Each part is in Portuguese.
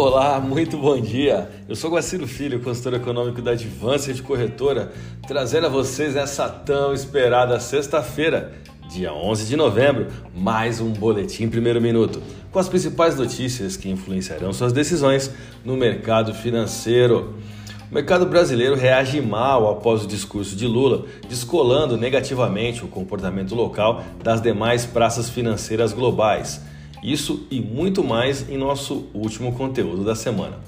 Olá, muito bom dia. Eu sou Guaciro Filho, consultor econômico da Advância de Corretora, trazendo a vocês essa tão esperada sexta-feira, dia 11 de novembro, mais um boletim primeiro minuto, com as principais notícias que influenciarão suas decisões no mercado financeiro. O mercado brasileiro reage mal após o discurso de Lula, descolando negativamente o comportamento local das demais praças financeiras globais. Isso e muito mais em nosso último conteúdo da semana.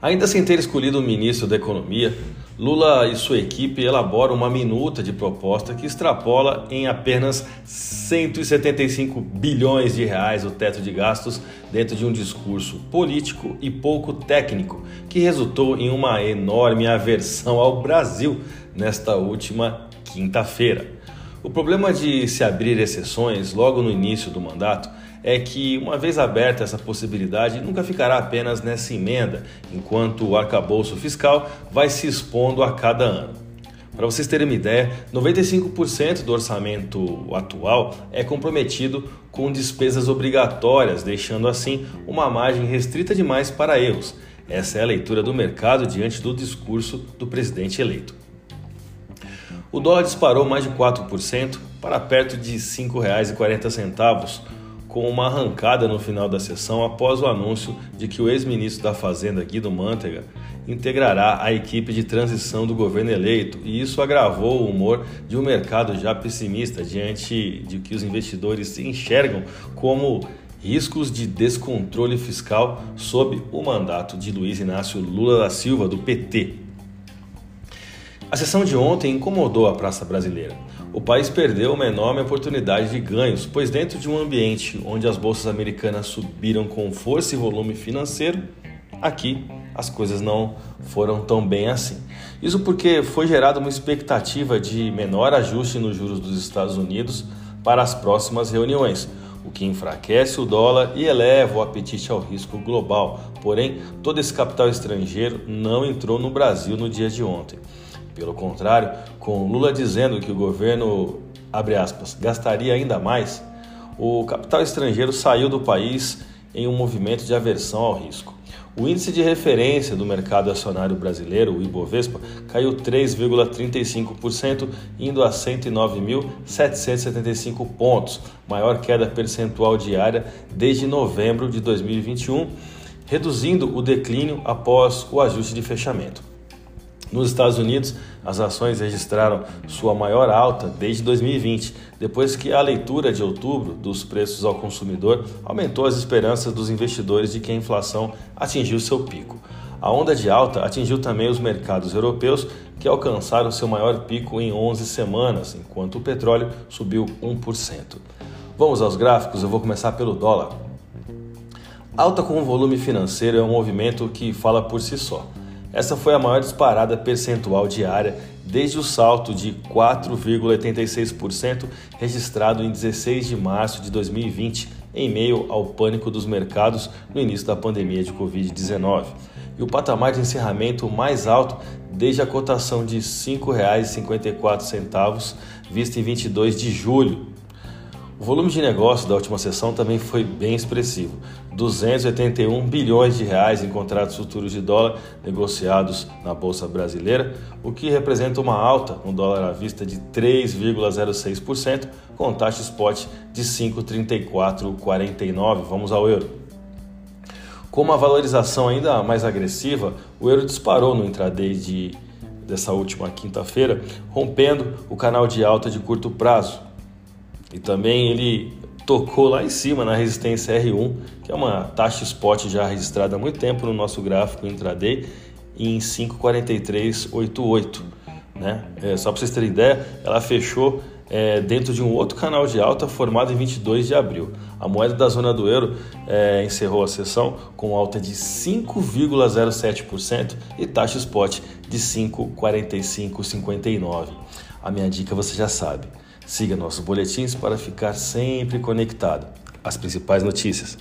Ainda sem ter escolhido o ministro da Economia, Lula e sua equipe elaboram uma minuta de proposta que extrapola em apenas 175 bilhões de reais o teto de gastos dentro de um discurso político e pouco técnico, que resultou em uma enorme aversão ao Brasil nesta última quinta-feira. O problema de se abrir exceções logo no início do mandato é que, uma vez aberta essa possibilidade, nunca ficará apenas nessa emenda, enquanto o arcabouço fiscal vai se expondo a cada ano. Para vocês terem uma ideia, 95% do orçamento atual é comprometido com despesas obrigatórias, deixando assim uma margem restrita demais para erros. Essa é a leitura do mercado diante do discurso do presidente eleito. O dólar disparou mais de 4% para perto de R$ 5,40, com uma arrancada no final da sessão após o anúncio de que o ex-ministro da Fazenda, Guido Mantega, integrará a equipe de transição do governo eleito, e isso agravou o humor de um mercado já pessimista diante de que os investidores enxergam como riscos de descontrole fiscal sob o mandato de Luiz Inácio Lula da Silva, do PT. A sessão de ontem incomodou a praça brasileira. O país perdeu uma enorme oportunidade de ganhos, pois, dentro de um ambiente onde as bolsas americanas subiram com força e volume financeiro, aqui as coisas não foram tão bem assim. Isso porque foi gerada uma expectativa de menor ajuste nos juros dos Estados Unidos para as próximas reuniões, o que enfraquece o dólar e eleva o apetite ao risco global. Porém, todo esse capital estrangeiro não entrou no Brasil no dia de ontem. Pelo contrário, com Lula dizendo que o governo, aspas, gastaria ainda mais, o capital estrangeiro saiu do país em um movimento de aversão ao risco. O índice de referência do mercado acionário brasileiro, o Ibovespa, caiu 3,35%, indo a 109.775 pontos, maior queda percentual diária desde novembro de 2021, reduzindo o declínio após o ajuste de fechamento. Nos Estados Unidos, as ações registraram sua maior alta desde 2020, depois que a leitura de outubro dos preços ao consumidor aumentou as esperanças dos investidores de que a inflação atingiu seu pico. A onda de alta atingiu também os mercados europeus, que alcançaram seu maior pico em 11 semanas, enquanto o petróleo subiu 1%. Vamos aos gráficos, eu vou começar pelo dólar. Alta com volume financeiro é um movimento que fala por si só. Essa foi a maior disparada percentual diária desde o salto de 4,86% registrado em 16 de março de 2020, em meio ao pânico dos mercados no início da pandemia de Covid-19. E o patamar de encerramento mais alto desde a cotação de R$ 5,54 vista em 22 de julho o volume de negócio da última sessão também foi bem expressivo, 281 bilhões de reais em contratos futuros de dólar negociados na bolsa brasileira, o que representa uma alta no dólar à vista de 3,06%, com taxa spot de 5,3449. Vamos ao euro. Com uma valorização ainda mais agressiva, o euro disparou no intraday de, dessa última quinta-feira, rompendo o canal de alta de curto prazo e também ele tocou lá em cima na resistência R1, que é uma taxa spot já registrada há muito tempo no nosso gráfico intraday, em 5,4388. Né? É, só para vocês terem ideia, ela fechou é, dentro de um outro canal de alta formado em 22 de abril. A moeda da zona do euro é, encerrou a sessão com alta de 5,07% e taxa spot de 5,4559. A minha dica você já sabe Siga nossos boletins para ficar sempre conectado às principais notícias.